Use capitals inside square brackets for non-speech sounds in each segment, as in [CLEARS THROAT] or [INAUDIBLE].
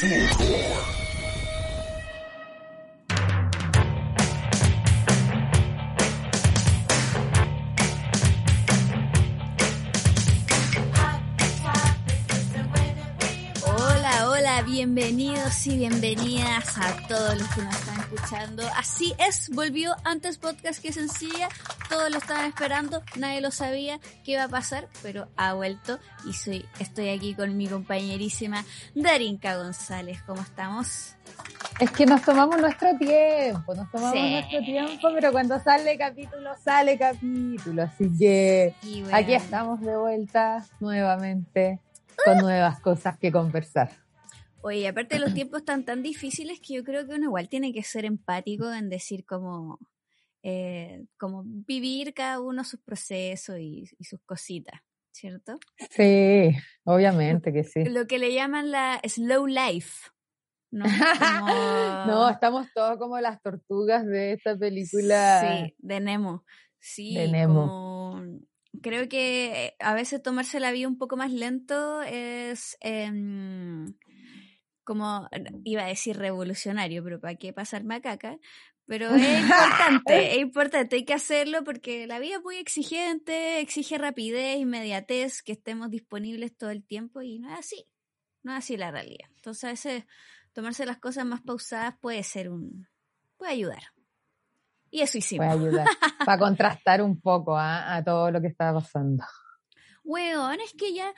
Hola, hola, bienvenidos y bienvenidas a todos los que nos están escuchando. Así es, volvió antes podcast que sencilla, todos lo estaban esperando, nadie lo sabía qué iba a pasar, pero ha vuelto y soy, estoy aquí con mi compañerísima Darinka González. ¿Cómo estamos? Es que nos tomamos nuestro tiempo, nos tomamos Sí. nuestro tiempo, pero cuando sale capítulo, sale capítulo. Así que bueno, aquí estamos de vuelta nuevamente con nuevas cosas que conversar. Oye, aparte los [CLEARS THROAT] tiempos están tan difíciles que yo creo que uno igual tiene que ser empático en decir como, eh, como vivir cada uno sus procesos y, y sus cositas, ¿cierto? Sí, obviamente que sí. Lo que le llaman la slow life. ¿no? Como- [LAUGHS] No, estamos todos como las tortugas de esta película. Sí, de Nemo. Sí, De Nemo. como- creo que a veces tomarse la vida un poco más lento es em, como, iba a decir revolucionario, pero ¿para qué pasar macaca? Pero es [LAUGHS] importante, es importante, hay que hacerlo porque la vida es muy exigente, exige rapidez, inmediatez, que estemos disponibles todo el tiempo y no es así, no es así la realidad. Entonces a veces tomarse las cosas más pausadas puede ser un, puede ayudar. Y eso hicimos. Puede ayudar para [LAUGHS] contrastar un poco ¿ah? a todo lo que está pasando. Weón, es que ya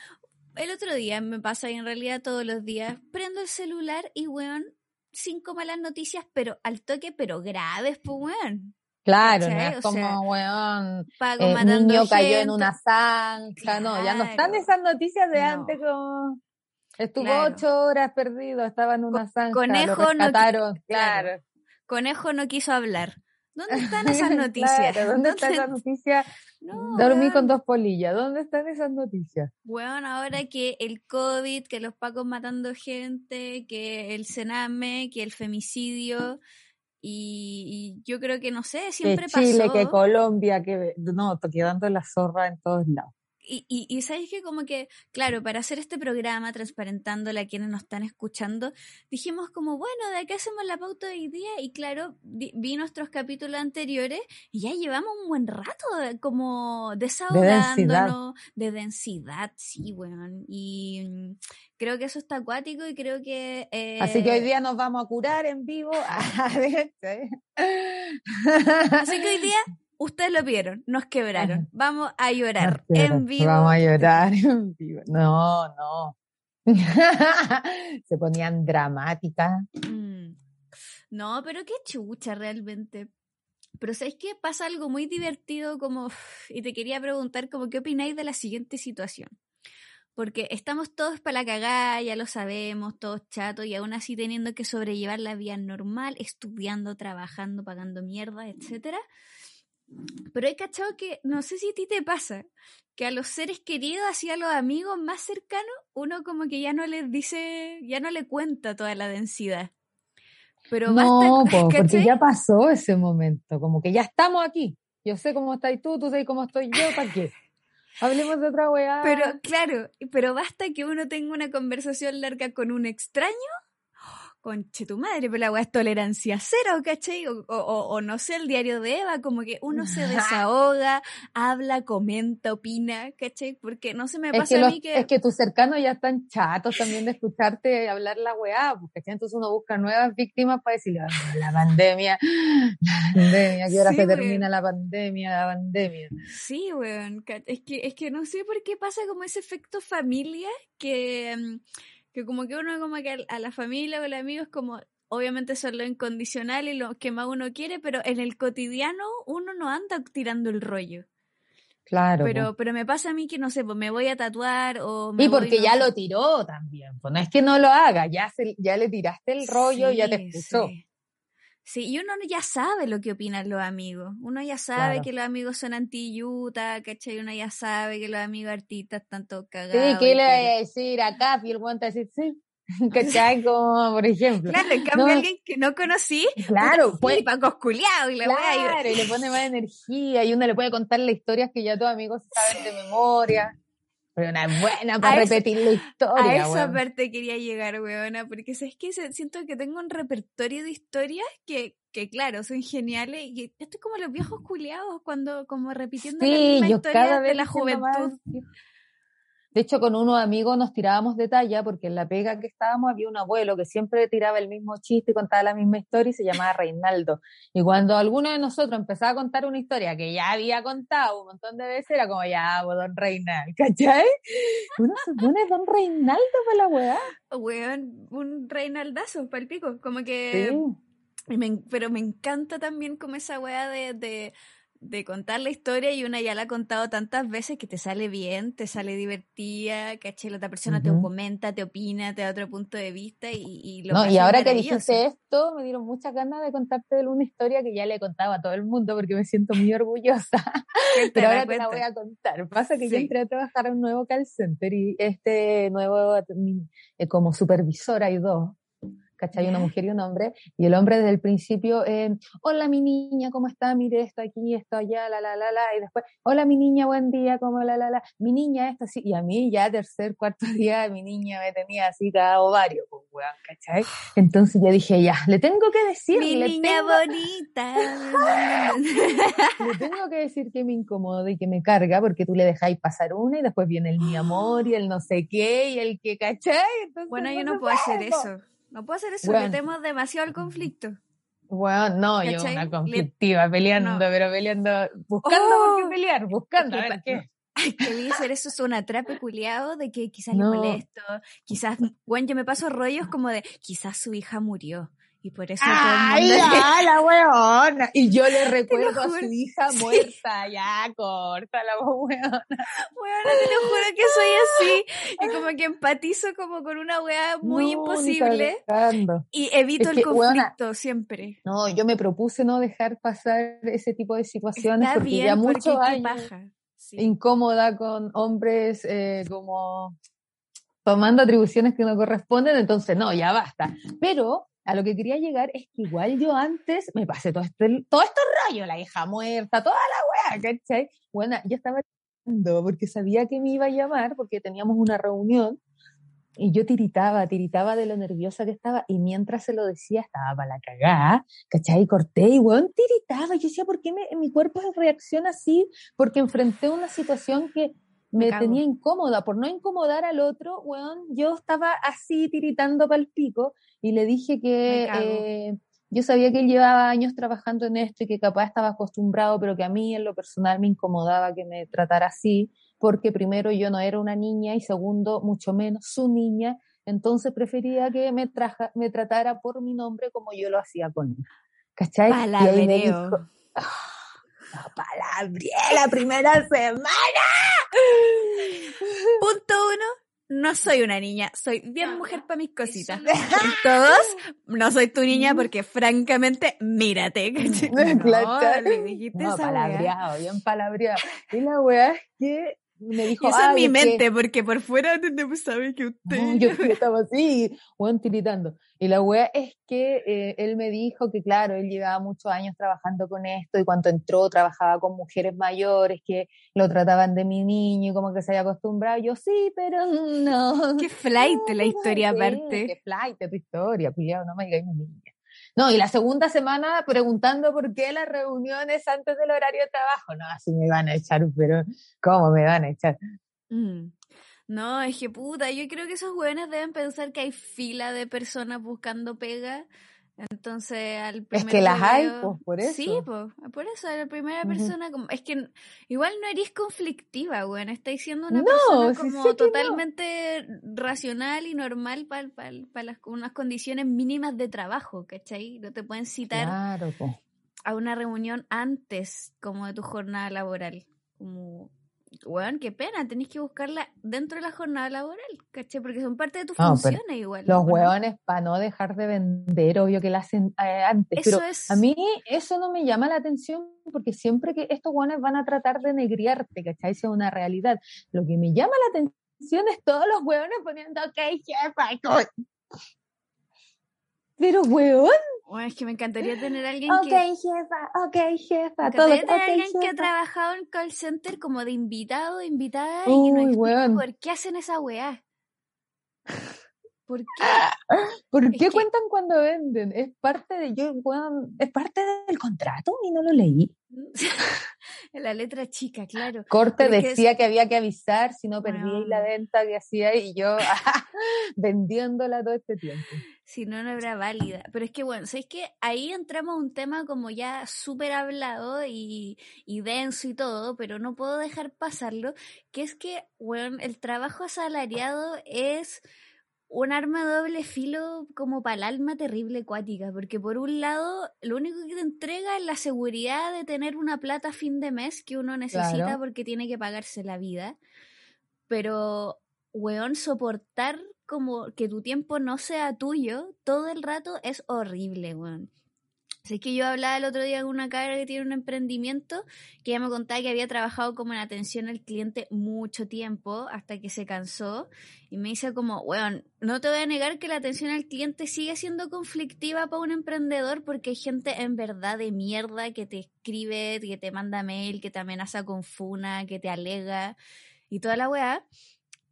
el otro día me pasa y en realidad todos los días prendo el celular y weón, cinco malas noticias, pero al toque, pero graves, pues weón. Claro, no es O como, sea, weón, Pago eh, matando niño cayó en una zanja, no, ya no están esas noticias de No. antes como estuvo Claro. ocho horas perdido, estaba en una zanja, conejo lo no rescataron, claro. claro. Conejo no quiso hablar. ¿Dónde están esas [LAUGHS] noticias? Claro, ¿Dónde está esa noticia? No, Dormí weón. con dos polillas, ¿dónde están esas noticias? Weón, ahora que el COVID, que los pacos matando gente, que el cename, que el femicidio, y, y yo creo que, no sé, siempre que Chile, pasó. que Colombia, que no, quedando la zorra en todos lados. Y, y, y sabes que como que, claro, para hacer este programa, transparentándole a quienes nos están escuchando, dijimos como, bueno, de qué hacemos la pauta de hoy día, y claro, di- vi nuestros capítulos anteriores y ya llevamos un buen rato de- como desahogándonos, de densidad, sí, weón, y mm, creo que eso está acuático y creo que... eh, Así que hoy día nos vamos a curar en vivo. [LAUGHS] [LAUGHS] Así que hoy día, ustedes lo vieron, nos quebraron, vamos a llorar quebraron, en vivo. Vamos a llorar en vivo. No, no. [LAUGHS] Se ponían dramáticas. Mm. No, pero qué chucha realmente. Pero ¿sabéis qué? Pasa algo muy divertido como... Y te quería preguntar como qué opináis de la siguiente situación. Porque estamos todos para la cagada, ya lo sabemos, todos chatos, y aún así teniendo que sobrellevar la vida normal, estudiando, trabajando, pagando mierda, etcétera. Pero he cachado que, no sé si a ti te pasa, que a los seres queridos, así a los amigos más cercanos, uno como que ya no les dice, ya no le cuenta toda la densidad. Pero No, basta, po, [LAUGHS] porque ya pasó ese momento. Como que ya estamos aquí. Yo sé cómo estás tú, tú sabes cómo estoy yo, ¿para qué? Hablemos de otra weá. Pero claro, pero basta que uno tenga una conversación larga con un extraño. Conche tu madre, pero la weá es tolerancia cero, ¿cachai? O, o- o- no sé, el diario de Eva, como que uno se [LAUGHS] desahoga, habla, comenta, opina, ¿cachai? Porque no se me es pasa que, a los- mí que. es que tus cercanos ya están chatos también de escucharte hablar la weá, porque entonces uno busca nuevas víctimas para decirle, "Ah, la pandemia, la pandemia, ¿a qué hora Sí, se weón. termina la pandemia, la pandemia? Sí, weón. Es que, es que no sé por qué pasa como ese efecto familia que, mm, que como que uno como que a la familia o al amigo es como, obviamente son lo incondicional y lo que más uno quiere, pero en el cotidiano uno no anda tirando el rollo. Claro. Pero, pero me pasa a mí que no sé, pues me voy a tatuar o me Y voy, porque no ya lo tiró también, pues no es que no lo haga, ya, se, ya le tiraste el rollo, ya te escuchó. Sí. Sí, y uno ya sabe lo que opinan los amigos. Uno ya sabe Claro. que los amigos son anti-yuta, ¿cachai? Uno ya sabe que los amigos artistas están todos cagados. Sí, ¿qué le voy a decir? Y el guante a decir, sí. [LAUGHS] ¿Cachai? Como, por ejemplo. Claro, en cambio No. alguien que no conocí, Claro, pues, sí, Paco y la claro, y le pone más energía y uno le puede contar las historias que ya tus amigos saben de memoria. Una buena para repetir la historia. A esa parte quería llegar, weona, porque sabes que siento que tengo un repertorio de historias que, que claro, son geniales. Y esto es como los viejos culiados, cuando como repitiendo la misma historia de la juventud. De hecho, con unos amigos nos tirábamos de talla porque en la pega que estábamos había un abuelo que siempre tiraba el mismo chiste y contaba la misma historia y se llamaba Reinaldo. Y cuando alguno de nosotros empezaba a contar una historia que ya había contado un montón de veces, era como, ya, pues, don Reinaldo, ¿cachai? Uno se pone don Reinaldo para la weá. Weón, un Reinaldazo para el pico, como que... pero me encanta también como esa weá de de contar la historia y una ya la ha contado tantas veces que te sale bien, te sale divertida, caché, la otra persona te comenta, te opina, te da otro punto de vista y, y lo No, y ahora que dijiste esto, me dieron muchas ganas de contarte una historia que ya le he contado a todo el mundo porque me siento muy orgullosa. [LAUGHS] Pero ahora te la voy a contar. Pasa que yo entré a trabajar en un nuevo call center y este nuevo, eh, como supervisor hay dos, ¿cachai? Una mujer y un hombre, y el hombre desde el principio, eh, hola mi niña, ¿cómo está? Mire esto aquí, esto allá, la, la, la, la, y después, hola mi niña, buen día, ¿cómo la, la, la? Mi niña, esto así, y a mí ya tercer, cuarto [LAUGHS] día, mi niña me tenía así cada ovario, pues, weón, ¿cachai? Entonces yo dije, ya, le tengo que decir. Mi niña bonita. [LAUGHS] le tengo que decir que me incomoda y que me carga, porque tú le dejáis pasar una y después viene el mi amor y el no sé qué y el que, ¿cachai? bueno, yo no puedo hacer eso. No puedo hacer eso, bueno. metemos demasiado el conflicto. Bueno, no, yo una conflictiva, peleando, pero peleando, buscando por qué oh, pelear, buscando, a ver qué. [LAUGHS] Que hacer eso es un atrape culiado de que quizás le molesto, quizás, bueno, yo me paso rollos como de, quizás su hija murió, y por eso ¡Ay, ya, la weona! Y yo le recuerdo a su hija [LAUGHS] muerta, ya, corta la weona. Weona, te lo juro que soy así. Y como que empatizo como con una wea muy imposible. Y evito el conflicto siempre. No, yo me propuse no dejar pasar ese tipo de situaciones porque ya mucho años incómoda con hombres eh, como tomando atribuciones que no corresponden, entonces no, ya basta. Pero a lo que quería llegar es que igual yo antes me pasé todo este, todo estos rollos, la hija muerta, toda la weá, ¿cachai? Bueno, yo estaba porque sabía que me iba a llamar porque teníamos una reunión y yo tiritaba, tiritaba de lo nerviosa que estaba y mientras se lo decía estaba para la cagada, ¿cachai? Corté y weón tiritaba. Yo decía, ¿por qué me, mi cuerpo reacciona así? Porque enfrenté una situación que me, tenía incómoda. Por no incomodar al otro, weón, yo estaba así tiritando para el pico y le dije que eh, yo sabía que él llevaba años trabajando en esto y que capaz estaba acostumbrado, pero que a mí en lo personal me incomodaba que me tratara así, porque primero yo no era una niña y segundo, mucho menos su niña, entonces prefería que me, traja, me tratara por mi nombre como yo lo hacía con él. ¿Cachai? Palabreo. Ah, la primera semana. [LAUGHS] Punto uno, no soy una niña, soy bien mujer para mis cositas. [LAUGHS] Todos, [LAUGHS] no soy tu niña porque francamente, mírate. No, [LAUGHS] le dijiste no, palabreado, bien palabreado. Y la weá es que me dijo, eso en mi mente, porque por fuera no sabe que usted... [LAUGHS] yo estaba así, weón, tiritando. Y la weá es que eh, él me dijo que, claro, él llevaba muchos años trabajando con esto y cuando entró trabajaba con mujeres mayores que lo trataban de mi niño y como que se había acostumbrado. Yo, sí, pero no. Qué flight [LAUGHS] la historia aparte. Qué flight tu historia, culiado, no me digas mi niña. No, y la segunda semana preguntando por qué las reuniones antes del horario de trabajo. No, así me van a echar, pero ¿cómo me van a echar? Mm. No, es que puta, yo creo que esos jóvenes deben pensar que hay fila de personas buscando pega entonces, al primer Es que las hay, pues, por eso. Sí, pues, por eso, la primera persona, como, es que igual no eres conflictiva, güey, estáis siendo una persona como totalmente racional y normal para las, unas condiciones mínimas de trabajo, ¿cachai? No te pueden citar a una reunión antes, como de tu jornada laboral, como weón, qué pena, tenés que buscarla dentro de la jornada laboral, ¿caché? Porque son parte de tus funciones igual. Los weones, para no dejar de vender, obvio que la hacen eh, antes. pero a mí eso no me llama la atención porque siempre que estos weones van a tratar de negriarte, ¿cachai? Sea una realidad. Lo que me llama la atención es todos los weones poniendo, ok, jefa, Pero, weón. Bueno, es que me encantaría tener a alguien que... Ok, jefa, ok, jefa. Me todo, tener a alguien que ha trabajado en call center como de invitado, invitada, y no weón. por qué hacen esa weá. ¿Por qué? [LAUGHS] ¿Por qué cuentan cuando venden? Es parte de yo, es parte del contrato y no lo leí. [LAUGHS] la letra chica, claro. Corte decía que había que avisar si no perdía la venta que hacía y yo [LAUGHS] vendiéndola todo este tiempo. Si no, no era válida. Pero es que bueno, ¿sabes que Ahí entramos a un tema como ya súper hablado y, y denso y todo, pero no puedo dejar pasarlo, que es que, bueno, el trabajo asalariado es un arma de doble filo como para el alma terrible acuática, porque por un lado lo único que te entrega es la seguridad de tener una plata a fin de mes que uno necesita porque tiene que pagarse la vida, pero, weón, soportar como que tu tiempo no sea tuyo todo el rato es horrible, weón. Así que yo hablaba el otro día con una cara que tiene un emprendimiento que ella me contaba que había trabajado como en atención al cliente mucho tiempo hasta que se cansó y me dice como, weón, no te voy a negar que la atención al cliente sigue siendo conflictiva para un emprendedor porque hay gente en verdad de mierda que te escribe, que te manda mail, que te amenaza con funa, que te alega y toda la weá.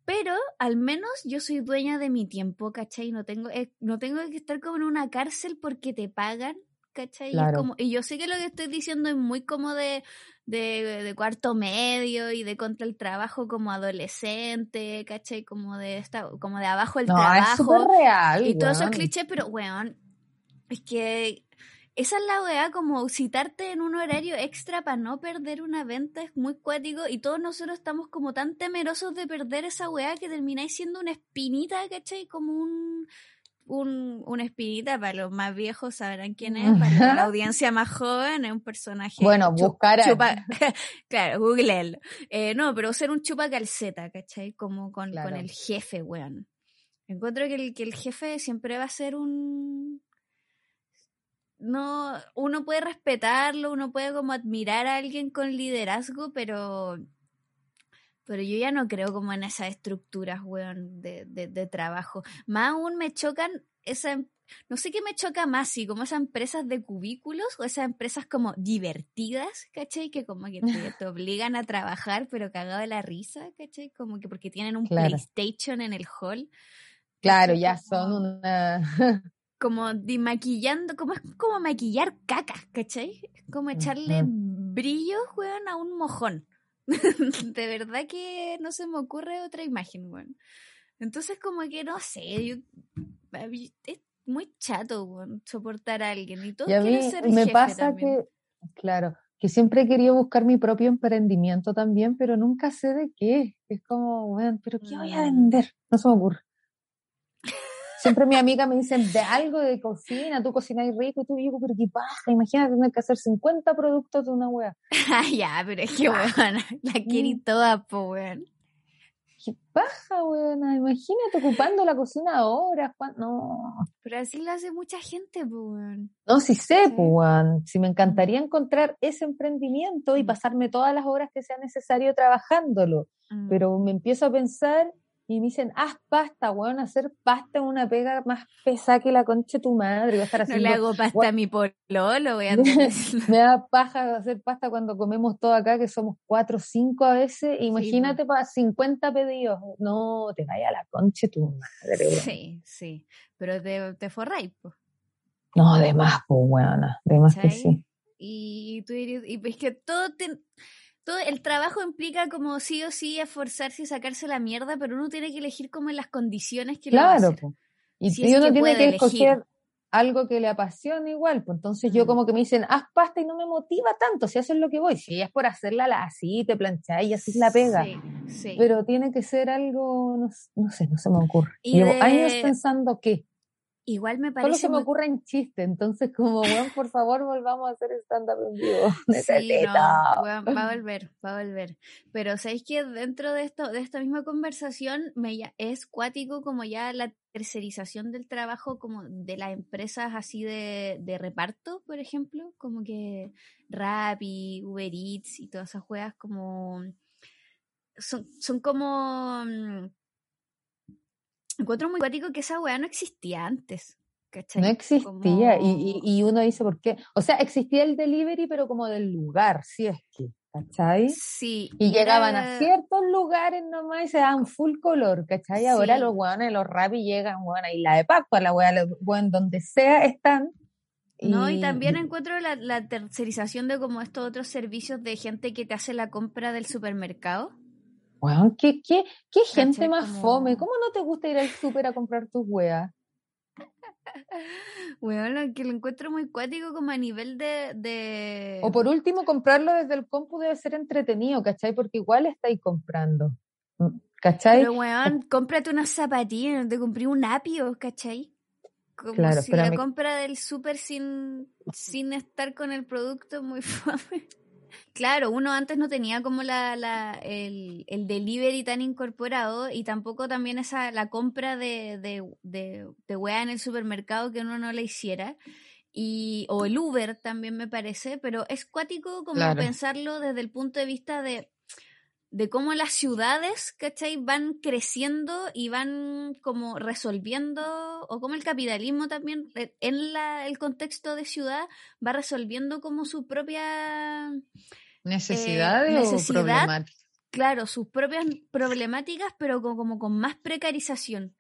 Pero al menos yo soy dueña de mi tiempo, ¿cachai? No tengo, eh, no tengo que estar como en una cárcel porque te pagan ¿cachai? Y, como, y yo sé que lo que estoy diciendo es muy como de, de, cuarto medio y de contra el trabajo como adolescente, ¿cachai? Como de esta, como de abajo el trabajo. Es real. Y todos esos clichés, pero weón, es que esa es la weá, como citarte en un horario extra para no perder una venta es muy cuático y todos nosotros estamos como tan temerosos de perder esa weá que termináis siendo una espinita, ¿cachai? Como un un, una espinita, para los más viejos sabrán quién es, para la [LAUGHS] audiencia más joven es un personaje. Bueno, buscar [LAUGHS] claro, google eh, no, pero ser un chupa calceta, ¿cachai? Como con, con el jefe, weón. Encuentro que el, que el jefe siempre va a ser un... No, uno puede respetarlo, uno puede como admirar a alguien con liderazgo, pero pero yo ya no creo como en esas estructuras, weón, de, de, trabajo. Más aún me chocan esa, no sé qué me choca más, si como esas empresas de cubículos o esas empresas como divertidas, ¿cachai? Que como que te, [LAUGHS] obligan a trabajar, pero cagado de la risa, ¿cachai? Como que porque tienen un PlayStation en el hall. Claro, ya son una... [LAUGHS] como maquillando, como es como maquillar cacas, ¿cachai? Como echarle brillo, weón, a un mojón. [LAUGHS] de verdad que no se me ocurre otra imagen, bueno. Entonces, como que no sé, es muy chato, soportar a alguien. Y todo a mí me pasa que, claro, que siempre he querido buscar mi propio emprendimiento también, pero nunca sé de qué. Es como, bueno, pero ¿qué voy a mm. vender? No se me ocurre. Siempre mi amiga me dice de algo de cocina, tú cocinas rico, y tú digo, pero qué paja, imagínate tener que hacer 50 productos de una wea. Ah, [LAUGHS] ya, pero es que weón, la quiere mm. toda, po weón. Qué paja, weón, imagínate ocupando la cocina horas, no. Pero así lo hace mucha gente, po weón. No, sí sé, po weón. Si me encantaría encontrar ese emprendimiento y mm. pasarme todas las horas que sea necesario trabajándolo. Mm. Pero me empiezo a pensar y me dicen, haz pasta, weón, hacer pasta es una pega más pesada que la concha de tu madre. Voy a estar haciendo, no le hago pasta a mi pololo, voy a [LAUGHS] Me da paja hacer pasta cuando comemos todo acá, que somos cuatro o cinco a veces. Imagínate para 50 pedidos. No, te vaya la concha de tu madre, Sí, sí, pero te, te forráis, pues. No, de más, pues, weón, de más que sí. Y tú dirías, y es que todo te todo el trabajo implica como sí o sí esforzarse y sacarse la mierda, pero uno tiene que elegir como en las condiciones que claro, lo Y si uno tiene que escoger algo que le apasione igual, pues entonces yo mm. como que me dicen, haz pasta y no me motiva tanto, si eso es lo que voy, si es por hacerla así, te plancháis y así la pega. Pero tiene que ser algo, no, sé, no se me ocurre. Llevo años pensando que Igual me parece. Solo se me ocurre en chiste, entonces, como, weón, por favor, volvamos a hacer stand-up en vivo. [LAUGHS] Sí, no, va a volver, va a volver. Pero sabéis que dentro de esto, de esta misma conversación, me es cuático como ya la tercerización del trabajo, como de las empresas así de, de reparto, por ejemplo, como que Rappi, Uber Eats y todas esas juegas como. Son, son como mm, encuentro muy cuático que esa weá no existía antes. ¿cachai? No existía y, y, uno dice por qué. O sea, existía el delivery, pero como del lugar, si es que, ¿cachai? Sí. Y, llegaban a ciertos lugares nomás y se daban full color, ¿cachai? Ahora los weones, los rapis llegan, bueno, y la de Pascua, la weá, bueno, donde sea están. No, y también encuentro la, la tercerización de como estos otros servicios de gente que te hace la compra del supermercado. Bueno, ¿qué, qué, qué gente más fome? ¿Cómo no te gusta ir al súper a comprar tus weas? [LAUGHS] Bueno, que lo encuentro muy cuático como a nivel de, O por último, comprarlo desde el compu debe ser entretenido, ¿cachai? Porque igual estáis comprando, mm, ¿cachai? Pero weón, cómprate unas zapatillas, no te compré un apio, ¿cachai? Como claro, si la compra del súper sin, sin estar con el producto muy [LAUGHS] fome. Claro, uno antes no tenía como la, la el, el, delivery tan incorporado y tampoco también esa la compra de, de, de, de weá en el supermercado que uno no la hiciera. Y, o el Uber también me parece, pero es cuático como pensarlo desde el punto de vista de de cómo las ciudades, ¿cachai? Van creciendo y van como resolviendo, o como el capitalismo también, eh, en la, el contexto de ciudad, va resolviendo como su propia... ¿Necesidades eh, necesidad, o problemáticas? Claro, sus propias problemáticas, pero como, con más precarización.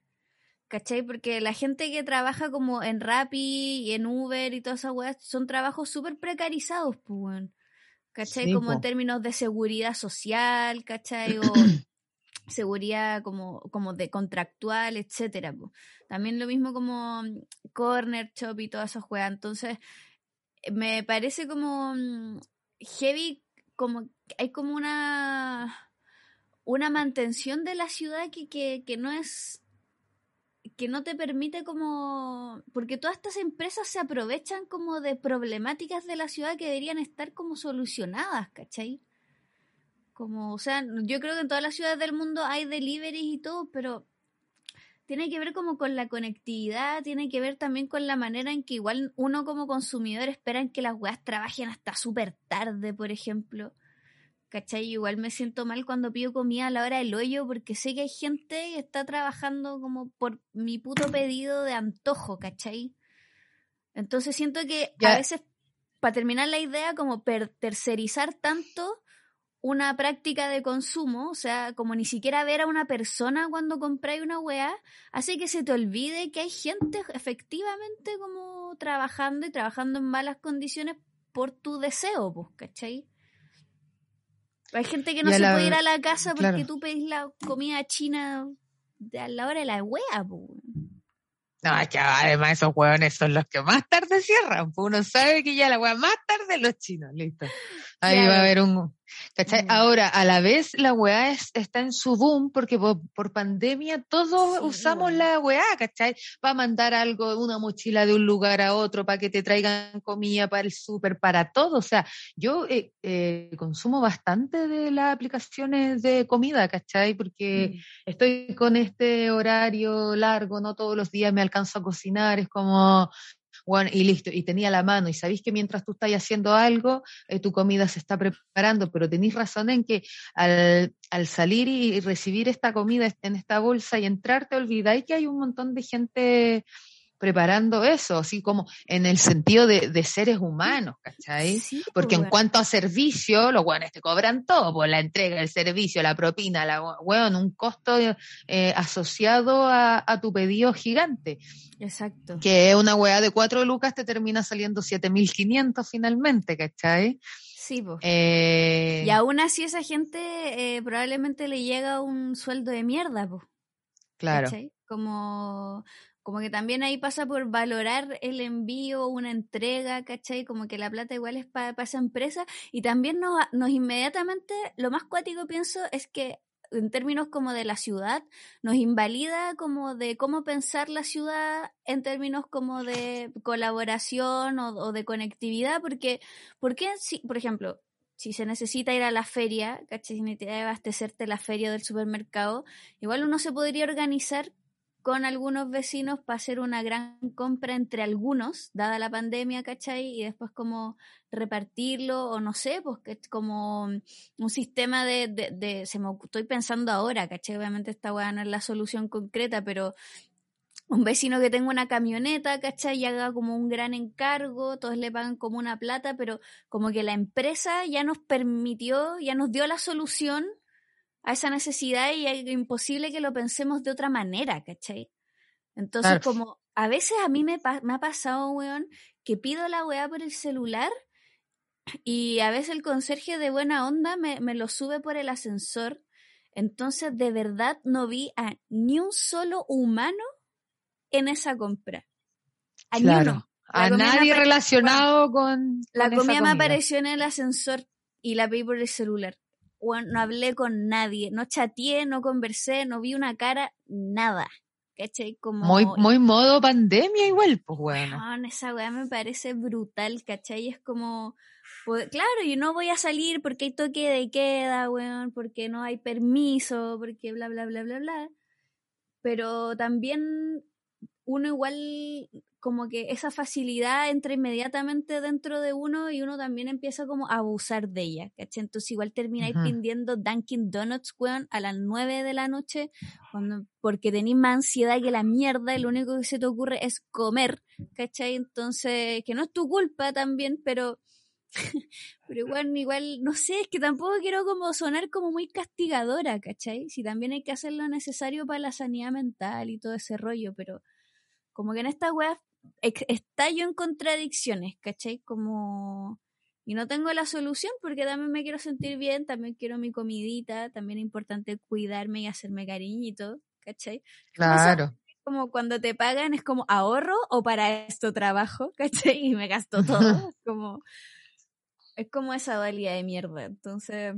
¿Cachai? Porque la gente que trabaja como en Rappi y en Uber y todas esas weas son trabajos súper precarizados, pues, ¿cachai? como en términos de seguridad social, ¿cachai? O [CLEARS THROAT] seguridad como, como de contractual, etcétera. También lo mismo como mm, Corner Shop y todas esas juegas. Entonces, eh, me parece como mm, heavy, como hay como una una mantención de la ciudad que, que, que no es que no te permite como, porque todas estas empresas se aprovechan como de problemáticas de la ciudad que deberían estar como solucionadas, ¿cachai? Como, o sea, yo creo que en todas las ciudades del mundo hay deliveries y todo, pero tiene que ver como con la conectividad, tiene que ver también con la manera en que igual uno como consumidor espera que las weas trabajen hasta súper tarde, por ejemplo. ¿Cachai? Igual me siento mal cuando pido comida a la hora del hoyo porque sé que hay gente que está trabajando como por mi puto pedido de antojo, ¿cachai? Entonces siento que a veces, para terminar la idea, como tercerizar tanto una práctica de consumo, o sea, como ni siquiera ver a una persona cuando compráis una weá, hace que se te olvide que hay gente efectivamente como trabajando y trabajando en malas condiciones por tu deseo, pues, ¿cachai? Hay gente que no se puede ir a la casa porque tú pedís la comida china a la hora de la wea, No, es que además esos hueones son los que más tarde cierran. Uno sabe que ya la wea más tarde los chinos, listo. Ahí va a haber un, ¿Cachai? Mm. Ahora, a la vez, la weá está en su boom porque por, pandemia todos usamos la weá, ¿cachai? Para mandar algo, una mochila de un lugar a otro, para que te traigan comida para el súper, para todo. O sea, yo eh, eh, consumo bastante de las aplicaciones de comida, ¿cachai? Porque mm. estoy con este horario largo, no todos los días me alcanzo a cocinar, es como bueno, y listo, y tenía la mano, y sabéis que mientras tú estás haciendo algo, eh, tu comida se está preparando, pero tenéis razón en que al, al salir y, recibir esta comida en esta bolsa y entrar, te olvidáis que hay un montón de gente preparando eso, así como en el sentido de, de seres humanos, ¿cachai? Porque en cuanto a servicio, los buenos te cobran todo, por la entrega, el servicio, la propina, la bueno, un costo eh, asociado a, a, tu pedido gigante. Exacto. Que una weá de cuatro lucas te termina saliendo 7500 finalmente, ¿cachai? Sí, pues. y aún así esa gente eh, probablemente le llega un sueldo de mierda, pues. Claro. ¿cachai? Como como que también ahí pasa por valorar el envío, una entrega, ¿cachai? Como que la plata igual es para esa empresa. Y también nos, nos inmediatamente, lo más cuático pienso es que en términos como de la ciudad, nos invalida como de cómo pensar la ciudad en términos como de colaboración o, de conectividad, porque, ¿por qué, si, por ejemplo, si se necesita ir a la feria, ¿cachai? Si necesita abastecerte la feria del supermercado, igual uno se podría organizar con algunos vecinos para hacer una gran compra entre algunos, dada la pandemia, ¿cachai? Y después como repartirlo, o no sé, pues que es como un sistema de, de, se me estoy pensando ahora, ¿cachai? Obviamente esta weá no es la solución concreta, pero un vecino que tenga una camioneta, ¿cachai? Y haga como un gran encargo, todos le pagan como una plata, pero como que la empresa ya nos permitió, ya nos dio la solución a esa necesidad y es imposible que lo pensemos de otra manera, ¿cachai? Entonces, como a veces a mí me, me ha pasado, weón, que pido la weá por el celular y a veces el conserje de buena onda me, me lo sube por el ascensor. Entonces, de verdad, no vi a ni un solo humano en esa compra. A claro. A nadie relacionado con, La comida, me apareció en el ascensor y la vi por el celular. No hablé con nadie, no chateé, no conversé, no vi una cara, nada. ¿Cachai? Como... Muy, muy modo pandemia igual, pues bueno. esa weá me parece brutal, ¿cachai? Es como, pues, claro, yo no voy a salir porque hay toque de queda, weón, porque no hay permiso, porque bla, bla, bla, bla, bla. Pero también uno igual como que esa facilidad entra inmediatamente dentro de uno y uno también empieza como a abusar de ella, ¿cachai? Entonces igual termináis pidiendo Dunkin' Donuts, weón, a las 9 de la noche, cuando, porque tenéis más ansiedad que la mierda y lo único que se te ocurre es comer, ¿cachai? Entonces, que no es tu culpa también, pero... [LAUGHS] pero igual, igual, no sé, es que tampoco quiero como sonar como muy castigadora, ¿cachai? Si también hay que hacer lo necesario para la sanidad mental y todo ese rollo, pero como que en esta web estallo en contradicciones, ¿cachai? Como... Y no tengo la solución porque también me quiero sentir bien, también quiero mi comidita, también es importante cuidarme y hacerme cariñito, ¿cachai? Claro. como cuando te pagan es como ahorro o para esto trabajo, [LAUGHS] ¿cachai? Y me gasto todo. [LAUGHS] como, es como esa dualidad de mierda. Entonces,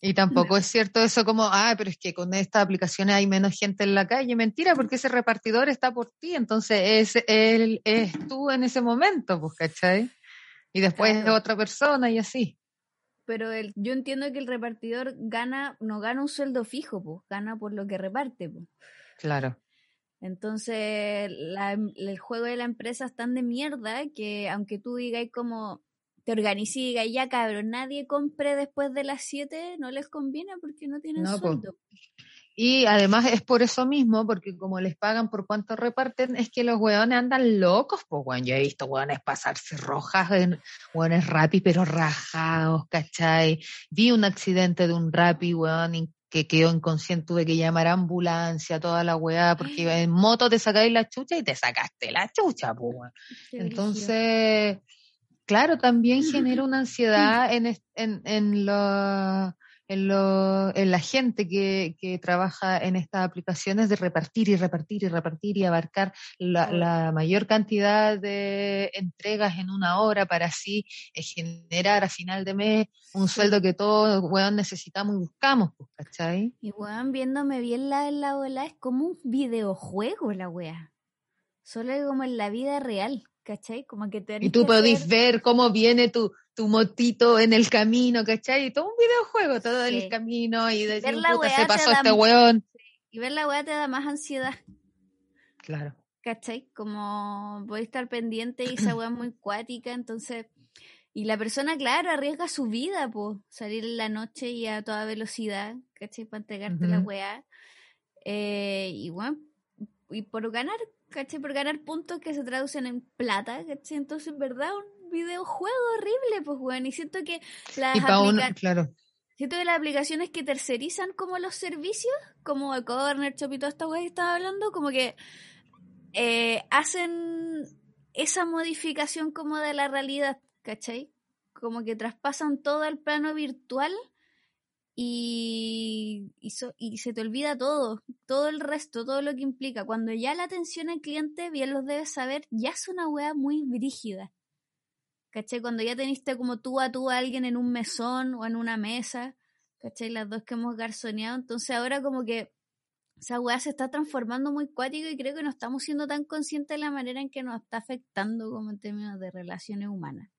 y tampoco es cierto eso como, ah, pero es que con estas aplicaciones hay menos gente en la calle. Mentira, porque ese repartidor está por ti, entonces es, él, es tú en ese momento, pues, ¿cachai? Y después es otra persona y así. Pero el, yo entiendo que el repartidor gana, no gana un sueldo fijo, pues, gana por lo que reparte, pues. Claro. Entonces, la, el juego de la empresa es tan de mierda que aunque tú digas como, te organizas y ya cabrón, nadie compre después de las 7, no les conviene porque no tienen sueldo. Y además es por eso mismo, porque como les pagan por cuánto reparten, es que los hueones andan locos, pues bueno, yo he visto hueones pasarse rojas, en, hueones rapi, pero rajados, ¿cachai? Vi un accidente de un rapi, hueón, que quedó inconsciente, tuve que llamar a ambulancia, toda la hueá, porque [GASPS] en moto te sacáis la chucha y te sacaste la chucha, pues Entonces, Claro, también genera una ansiedad en, en, en, lo, en, lo, en la gente que, que, trabaja en estas aplicaciones de repartir y repartir y repartir y abarcar la, la mayor cantidad de entregas en una hora para así eh, generar a final de mes un sueldo que todos, weón, necesitamos y buscamos, pues, ¿cachai? Y weón, viéndome bien la, la ola, es como un videojuego la wea. Solo como en la vida real. ¿Cachai? Como que Y tú podés ver cómo viene tu, tu motito en el camino, ¿cachai? Y todo un videojuego, todo el camino y decir, puta, se pasó este weón. Y ver la weá te da más ansiedad. Claro. ¿Cachai? Como voy a estar pendiente y esa weá es muy cuática, entonces... Y la persona, claro, arriesga su vida, pues, salir en la noche y a toda velocidad, ¿cachai? Para entregarte la weá. Eh, y bueno, y por ganar, ¿cachai? Por ganar puntos que se traducen en plata, ¿cachai? Entonces, en verdad, un videojuego horrible, pues, bueno, y siento que las claro. Siento que las aplicaciones que tercerizan como los servicios, como el Corner Shop y toda esta que estaba hablando, como que eh, hacen esa modificación como de la realidad, ¿cachai? Como que traspasan todo el plano virtual y, y, se te olvida todo, todo el resto, todo lo que implica. Cuando ya la atención al cliente, bien los debes saber, ya es una wea muy brígida. ¿Cachai? Cuando ya teniste como tú a tú a alguien en un mesón o en una mesa, ¿cachai? Las dos que hemos garzoneado, entonces ahora como que esa wea se está transformando muy cuático y creo que no estamos siendo tan conscientes de la manera en que nos está afectando como en términos de relaciones humanas.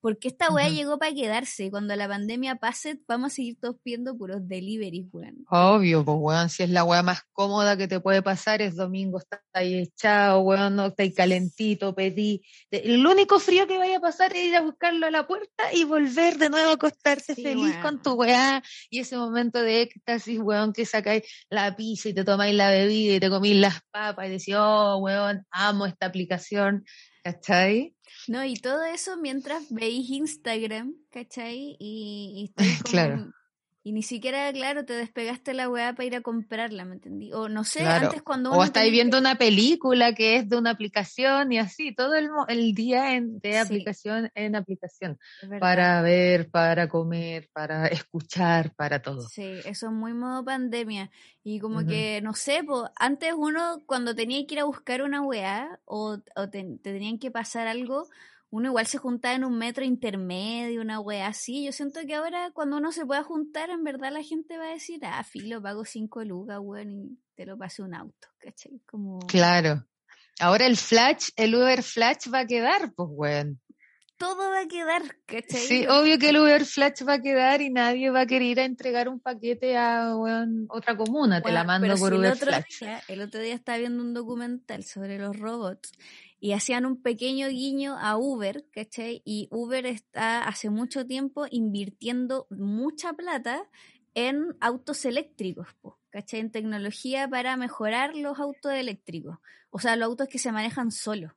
Porque esta weá llegó para quedarse. Cuando la pandemia pase, vamos a seguir todos pidiendo puros deliveries, weón. Obvio, pues weón, si es la weá más cómoda que te puede pasar, es domingo, está ahí echado, weón, no está ahí calentito, pedí. El único frío que vaya a pasar es ir a buscarlo a la puerta y volver de nuevo a acostarse feliz con tu weá. Y ese momento de éxtasis, weón, que sacáis la pizza y te tomáis la bebida y te comís las papas y decís, oh, weón, amo esta aplicación, ¿cachai? No, y todo eso mientras veis Instagram, ¿cachai? Y, y [LAUGHS] claro. Y ni siquiera, claro, te despegaste la weá para ir a comprarla, ¿me entendí? O no sé, antes cuando O estáis viendo una película que es de una aplicación y así, todo el, el día en, de aplicación en aplicación. Para ver, para comer, para escuchar, para todo. Sí, eso es muy modo pandemia. Y como que, no sé, pues antes uno cuando tenía que ir a buscar una weá o, o te tenían que pasar algo, uno igual se juntaba en un metro intermedio, una wea así. Yo siento que ahora cuando uno se pueda juntar, en verdad la gente va a decir, ah, filo, pago cinco lucas, weón, y te lo pase un auto, ¿cachai? Como... Claro. Ahora el Flash, el Uber Flash va a quedar, pues, weón. Todo va a quedar, ¿cachai? Sí, obvio que el Uber Flash va a quedar y nadie va a querer ir a entregar un paquete a otra comuna, te la mando por Uber Flash. el otro día estaba viendo un documental sobre los robots y hacían un pequeño guiño a Uber, ¿cachai? Y Uber está hace mucho tiempo invirtiendo mucha plata en autos eléctricos, ¿cachai? En tecnología para mejorar los autos eléctricos, o sea, los autos que se manejan solos.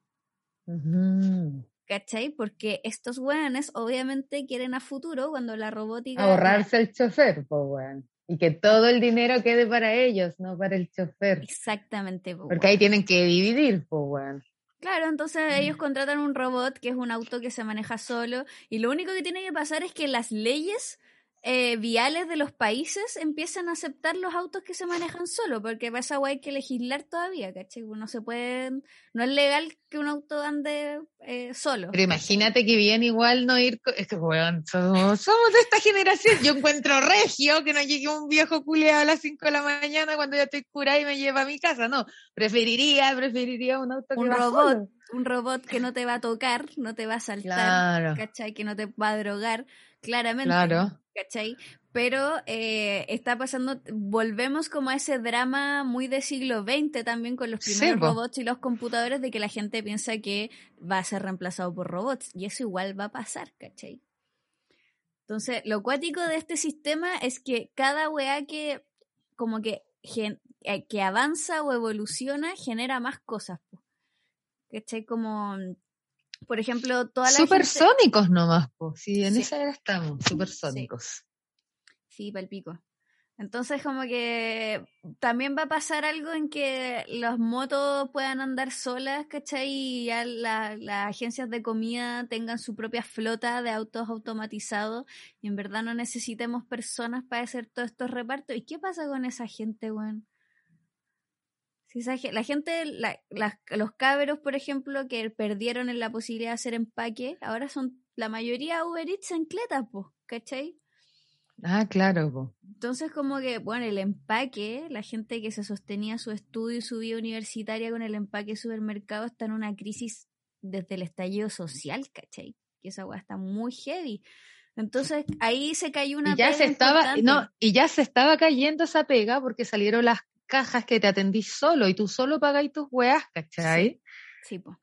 ¿Cachai? Porque estos weones obviamente quieren a futuro cuando la robótica... Ahorrarse el chofer, pues weón. Y que todo el dinero quede para ellos, no para el chofer. Exactamente. Porque ahí tienen que dividir, pues weón. Claro, entonces ellos mm. contratan un robot que es un auto que se maneja solo y lo único que tiene que pasar es que las leyes eh, viales de los países empiezan a aceptar los autos que se manejan solo, porque para esa hay que legislar todavía, ¿cachai? No se puede, no es legal que un auto ande eh, solo. Pero imagínate que bien igual no ir, es que weón, somos, de esta generación, yo encuentro regio que no llegue un viejo culiado a las 5 de la mañana cuando ya estoy curada y me lleva a mi casa, no, preferiría, preferiría un auto un robot. Un robot que no te va a tocar, no te va a saltar, ¿cachai? Que no te va a drogar, claramente. Claro ¿cachai? Pero eh, está pasando, volvemos como a ese drama muy de siglo XX también con los primeros robots y los computadores de que la gente piensa que va a ser reemplazado por robots y eso igual va a pasar, ¿cachai? Entonces, lo cuático de este sistema es que cada weá que como que, eh, que avanza o evoluciona genera más cosas. ¿Cachai? Como por ejemplo, toda la Supersónicos nomás, pues. Sí, en esa era estamos, supersónicos. Sí, palpico. Entonces, como que también va a pasar algo en que las motos puedan andar solas, ¿cachai? Y ya las agencias de comida tengan su propia flota de autos automatizados y en verdad no necesitemos personas para hacer todos estos repartos. ¿Y qué pasa con esa gente, weón? La gente, los cabros, por ejemplo, que perdieron en la posibilidad de hacer empaque, ahora son la mayoría Uber Eats en cletas, ¿cachai? Ah, claro. Entonces, como que, bueno, el empaque, la gente que se sostenía su estudio y su vida universitaria con el empaque supermercado está en una crisis desde el estallido social, ¿cachai? Que esa weá está muy heavy. Entonces ahí se cayó una y ya se estaba no y ya se estaba cayendo esa pega porque salieron las cajas que te atendís solo y tú solo pagáis tus weas, ¿cachai? Sí, pues.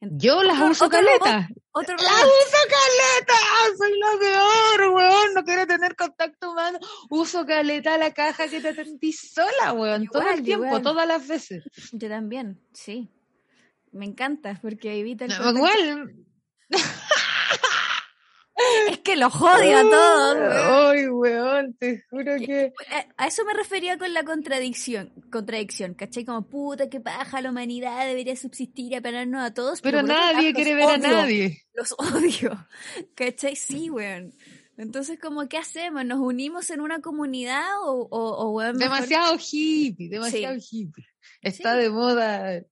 Yo las uso caleta. Otro las uso caleta. Soy lo peor, weón. No quiero tener contacto humano. Uso caleta la caja que te atendís sola, weón. todo el tiempo, todas las veces. Yo también, sí. Me encanta porque evita el. igual. [LAUGHS] Es que los odio a todos. Ay, weón, te juro que. A eso me refería con la contradicción, contradicción, ¿cachai? Como puta, que paja, la humanidad debería subsistir y apelarnos a todos. Pero, nadie quiere ver a nadie. Los odio, [LAUGHS] ¿cachai? Sí, weón. Entonces, como, ¿qué hacemos? ¿Nos unimos en una comunidad o, o, weón? Demasiado hippie, demasiado hippie. Está de moda.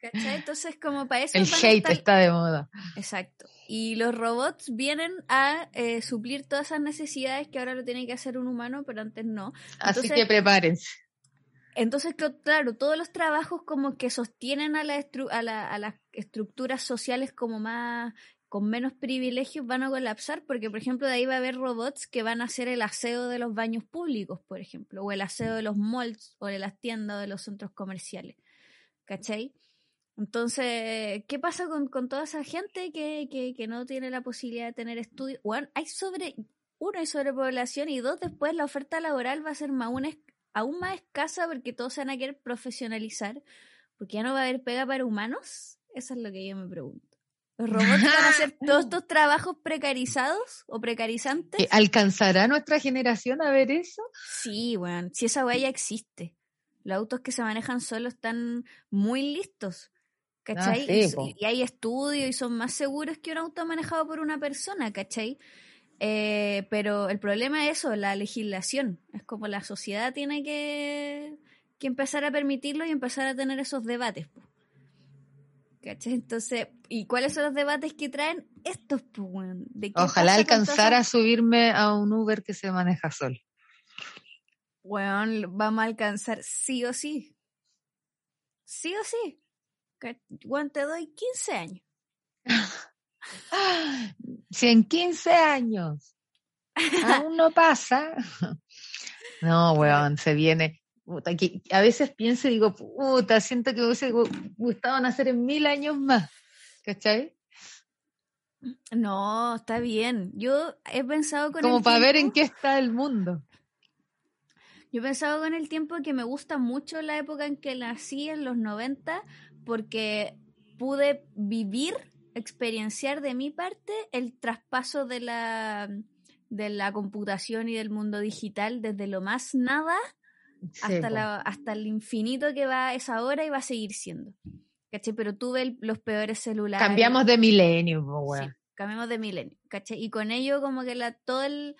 ¿Cachai? Entonces, como para eso. El hate está de moda. Exacto. Y los robots vienen a eh, suplir todas esas necesidades que ahora lo tiene que hacer un humano, pero antes no. Así que prepárense. Entonces, claro, todos los trabajos como que sostienen a, la a, las estructuras sociales como más con menos privilegios van a colapsar porque, por ejemplo, de ahí va a haber robots que van a hacer el aseo de los baños públicos, por ejemplo, o el aseo de los malls o de las tiendas o de los centros comerciales. ¿Cachai? Entonces, ¿qué pasa con, toda esa gente que, que, no tiene la posibilidad de tener estudios? Bueno, hay sobre, uno, hay sobrepoblación y dos, después la oferta laboral va a ser más, aún más escasa porque todos se van a querer profesionalizar, porque ya no va a haber pega para humanos. Eso es lo que yo me pregunto. ¿Los robots van a hacer [LAUGHS] todos estos trabajos precarizados o precarizantes? ¿Alcanzará nuestra generación a ver eso? Sí, bueno, si esa huella existe. Los autos que se manejan solo están muy listos. ¿Cachai? Ah, y, hay estudios y son más seguros que un auto manejado por una persona, ¿cachai? Eh, pero el problema es eso, la legislación. Es como la sociedad tiene que, que empezar a permitirlo y empezar a tener esos debates. ¿Cachai? Entonces, ¿y cuáles son los debates que traen estos? ¿De Ojalá alcanzara a subirme a un Uber que se maneja sol. Bueno, vamos a alcanzar sí o sí. Sí o sí. Bueno, te doy 15 años. [LAUGHS] si en 15 años aún no pasa. [LAUGHS] No, weón, se viene. a veces pienso y digo, puta, siento que hubiese gustado nacer en mil años más. ¿Cachai? No, está bien. Yo he pensado con Como para ver en qué está el mundo. Yo he pensado con el tiempo que me gusta mucho la época en que nací, en los 90, porque pude vivir, experienciar de mi parte el traspaso de la, de la computación y del mundo digital desde lo más nada hasta, la, hasta el infinito que va esa hora y va a seguir siendo. ¿Cachai? Pero tuve los peores celulares. Cambiamos de milenio, sí, cambiamos de milenio, ¿cachai? Y con ello como que la, todo el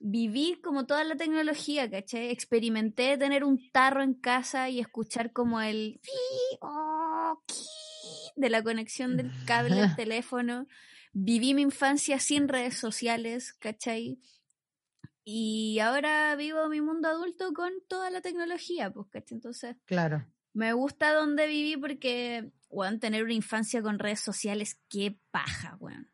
viví como toda la tecnología, ¿cachai? Experimenté tener un tarro en casa y escuchar como el de la conexión del cable del [LAUGHS] teléfono. Viví mi infancia sin redes sociales, ¿cachai? Y ahora vivo mi mundo adulto con toda la tecnología, pues, ¿cachai? Entonces, claro. Me gusta donde viví porque, weón, tener una infancia con redes sociales, qué paja, weón.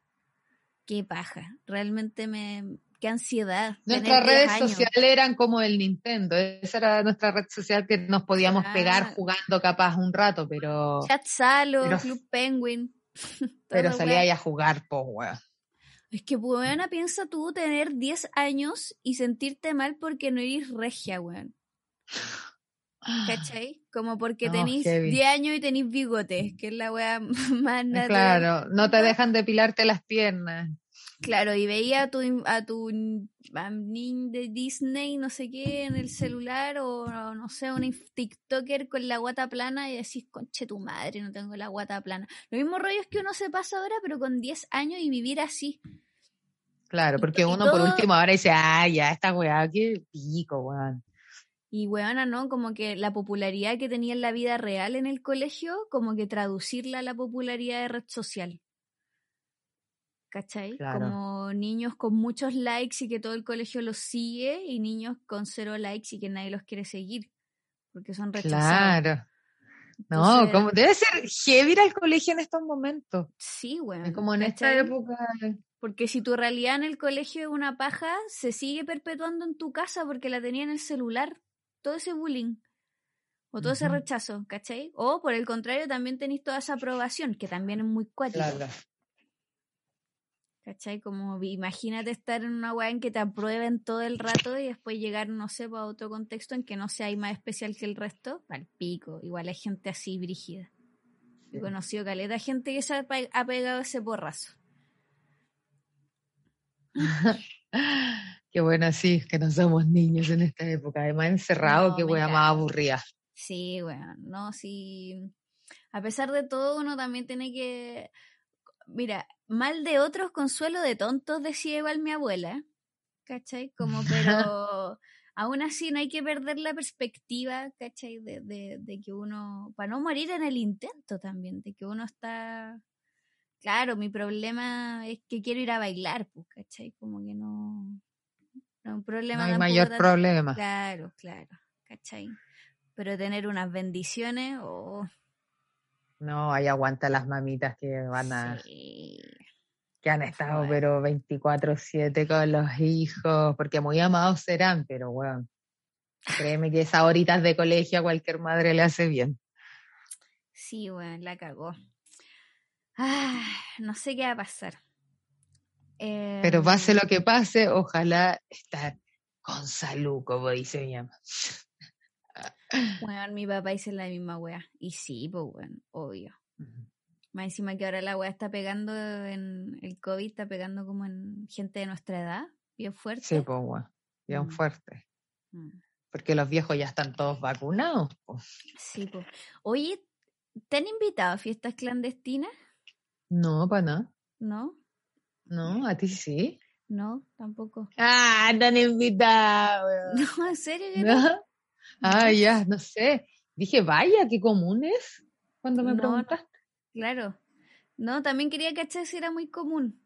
Qué paja. Realmente me, qué ansiedad. Nuestras redes sociales eran como el Nintendo. Esa era nuestra red social que nos podíamos pegar jugando capaz un rato, pero. Chat Salo, Club Penguin. [LAUGHS] pero salía ahí a jugar, po, weón. Es que, buena, piensa tú tener 10 años y sentirte mal porque no eres regia, weón. [SIGHS] ¿Cachai? Como porque tenéis 10 años y tenéis bigotes, que es la weá [LAUGHS] más natural. Claro, no te dejan depilarte las piernas. Claro, y veía a tu, a tu de Disney, no sé qué, en el celular, o no sé, un TikToker con la guata plana y decís, conche tu madre, no tengo la guata plana. Lo mismo rollo es que uno se pasa ahora, pero con 10 años y vivir así. Claro, porque uno por último ahora dice, ah, ya, esta weá, qué pico, weón. Y weona, ¿no? Como que la popularidad que tenía en la vida real en el colegio, como que traducirla a la popularidad de red social. ¿Cachai? Como niños con muchos likes y que todo el colegio los sigue y niños con cero likes y que nadie los quiere seguir porque son rechazados. Claro. no, como debe ser heavy ir al colegio en estos momentos. Sí, güey. Como en esta época. Porque si tu realidad en el colegio es una paja, se sigue perpetuando en tu casa porque la tenía en el celular. Todo ese bullying. O todo ese rechazo, ¿cachai? O por el contrario, también tenéis toda esa aprobación, que también es muy cuática. Claro. ¿Cachai? Como imagínate estar en una weá en que te aprueben todo el rato y después llegar, no sé, a otro contexto en que no sea más especial que el resto. Al pico. Igual hay gente así brígida. He conocido caleta gente que se ha pegado ese porrazo. [LAUGHS] qué bueno, sí, que no somos niños en esta época. Además, encerrado, qué wea más aburrida. Sí, bueno, no, sí. A pesar de todo, uno también tiene que mira, mal de otros, consuelo de tontos, decía igual mi abuela, ¿cachai? Como, pero [LAUGHS] aún así no hay que perder la perspectiva, ¿cachai? De, de, de, que uno, para no morir en el intento también, de que uno está, claro, mi problema es que quiero ir a bailar, pues, ¿cachai? Como que no, no un problema. No hay mayor problema. Claro, claro, ¿cachai? Pero tener unas bendiciones o... No, ahí aguanta las mamitas que van a... que han estado pero 24/7 con los hijos, porque muy amados serán, pero bueno, créeme que esas horitas de colegio a cualquier madre le hace bien. Sí, bueno, la cagó. Ah, no sé qué va a pasar. pero pase lo em, que pase, ojalá estar con salud, como dice mi mamá. Bueno, mi papá dice la misma wea. Y sí, pues bueno, obvio. Más encima que ahora la weá está pegando en el COVID, está pegando como en gente de nuestra edad, bien fuerte. Sí, pues weón, bien mm. fuerte. Mm. Porque los viejos ya están todos vacunados. Sí, pues. Oye, ¿te han invitado a fiestas clandestinas? No, para nada. ¿No? No, a ti sí. No, tampoco. Ah, te han invitado. [LAUGHS] No, en serio no. Ah, ya, no sé. Dije, vaya, qué común es cuando me preguntaste. Claro. No, también quería cachar si era muy común.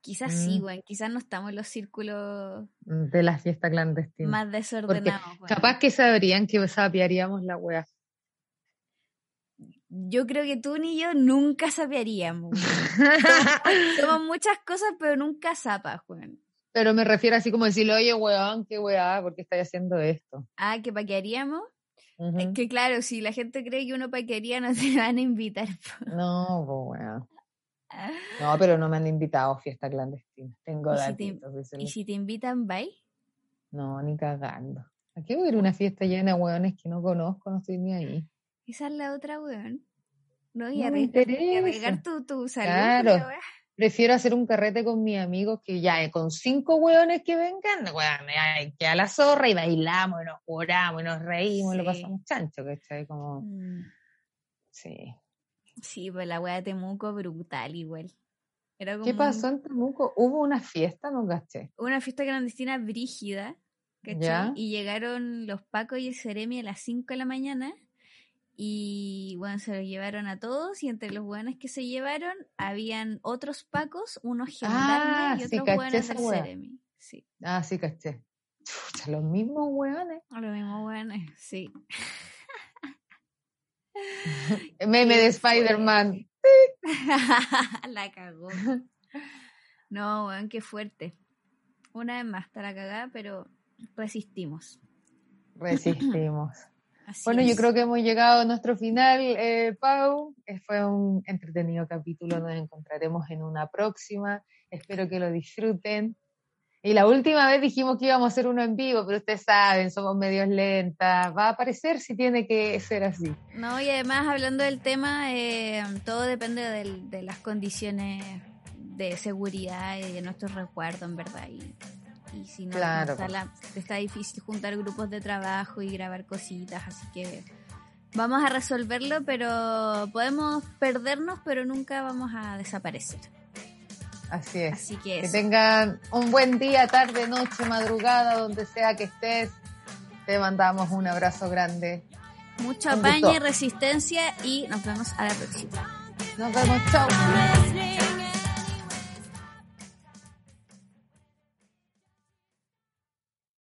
Quizás sí, mm. güey. Quizás no estamos en los círculos. Mm, de la fiesta clandestina. Más desordenados. Capaz que sabrían que sapearíamos la wea. Yo creo que tú ni yo nunca sapearíamos. [LAUGHS] Somos muchas cosas, pero nunca zapas, güey. Pero me refiero así como decirle, oye, weón, qué weá, ¿por qué estáis haciendo esto? Ah, que paquearíamos. Es que claro, si la gente cree que uno paquearía, no [LAUGHS] se van a invitar. No, pues weón. No, pero no me han invitado a fiesta clandestina. Tengo ¿Y ¿Y si te invitan, bye? No, ni cagando. ¿A qué voy a ir a una fiesta llena de weones que no conozco? No estoy ni ahí. Esa es la otra weón. No, y no arriesgar, tu, tu salud. Claro prefiero hacer un carrete con mis amigos que ya eh, con cinco hueones que vengan, weón, que a la zorra y bailamos y nos juramos y nos reímos y lo pasamos chancho, ¿cachai? Como, mm. sí. Sí, pues la wea de Temuco brutal igual. ¿Qué pasó en Temuco? ¿Hubo una fiesta? No caché. Una fiesta clandestina brígida, ¿cachai? Y llegaron los Pacos y el Ceremi a las 5 de la mañana y bueno, se lo llevaron a todos y entre los buenos que se llevaron habían otros pacos, unos gendarmes y otros buenos del Ceremi. Sí. Ah, sí, caché. los mismos hueones. Los mismos hueones, sí. [LAUGHS] Meme de Spider-Man. [LAUGHS] la cagó. [LAUGHS] No, weón, qué fuerte. Una vez más está la cagada, pero resistimos. Resistimos bueno, yo creo que hemos llegado a nuestro final, eh, Pau. Eh, fue un entretenido capítulo, nos encontraremos en una próxima. Espero que lo disfruten. Y la última vez dijimos que íbamos a hacer uno en vivo, pero ustedes saben, somos medios lentas. Va a aparecer si tiene que ser así. No, y además hablando del tema, eh, todo depende de las condiciones de seguridad y de nuestro recuerdo, en verdad. Y y si no, está, difícil juntar grupos de trabajo y grabar cositas, así que vamos a resolverlo, pero podemos perdernos, pero nunca vamos a desaparecer. Así es. Así que, que tengan un buen día, tarde, noche, madrugada, donde sea que estés. Te mandamos un abrazo grande. Mucho apañe, resistencia y nos vemos a la próxima. Nos vemos, chao.